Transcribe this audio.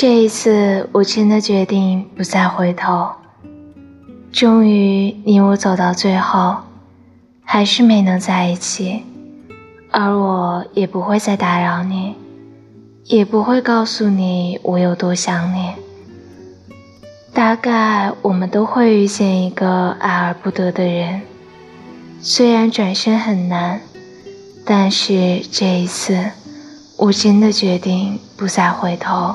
这一次我真的决定不再回头。终于你我走到最后还是没能在一起。而我也不会再打扰你也不会告诉你我有多想你。大概我们都会遇见一个爱而不得的人虽然转身很难但是这一次我真的决定不再回头。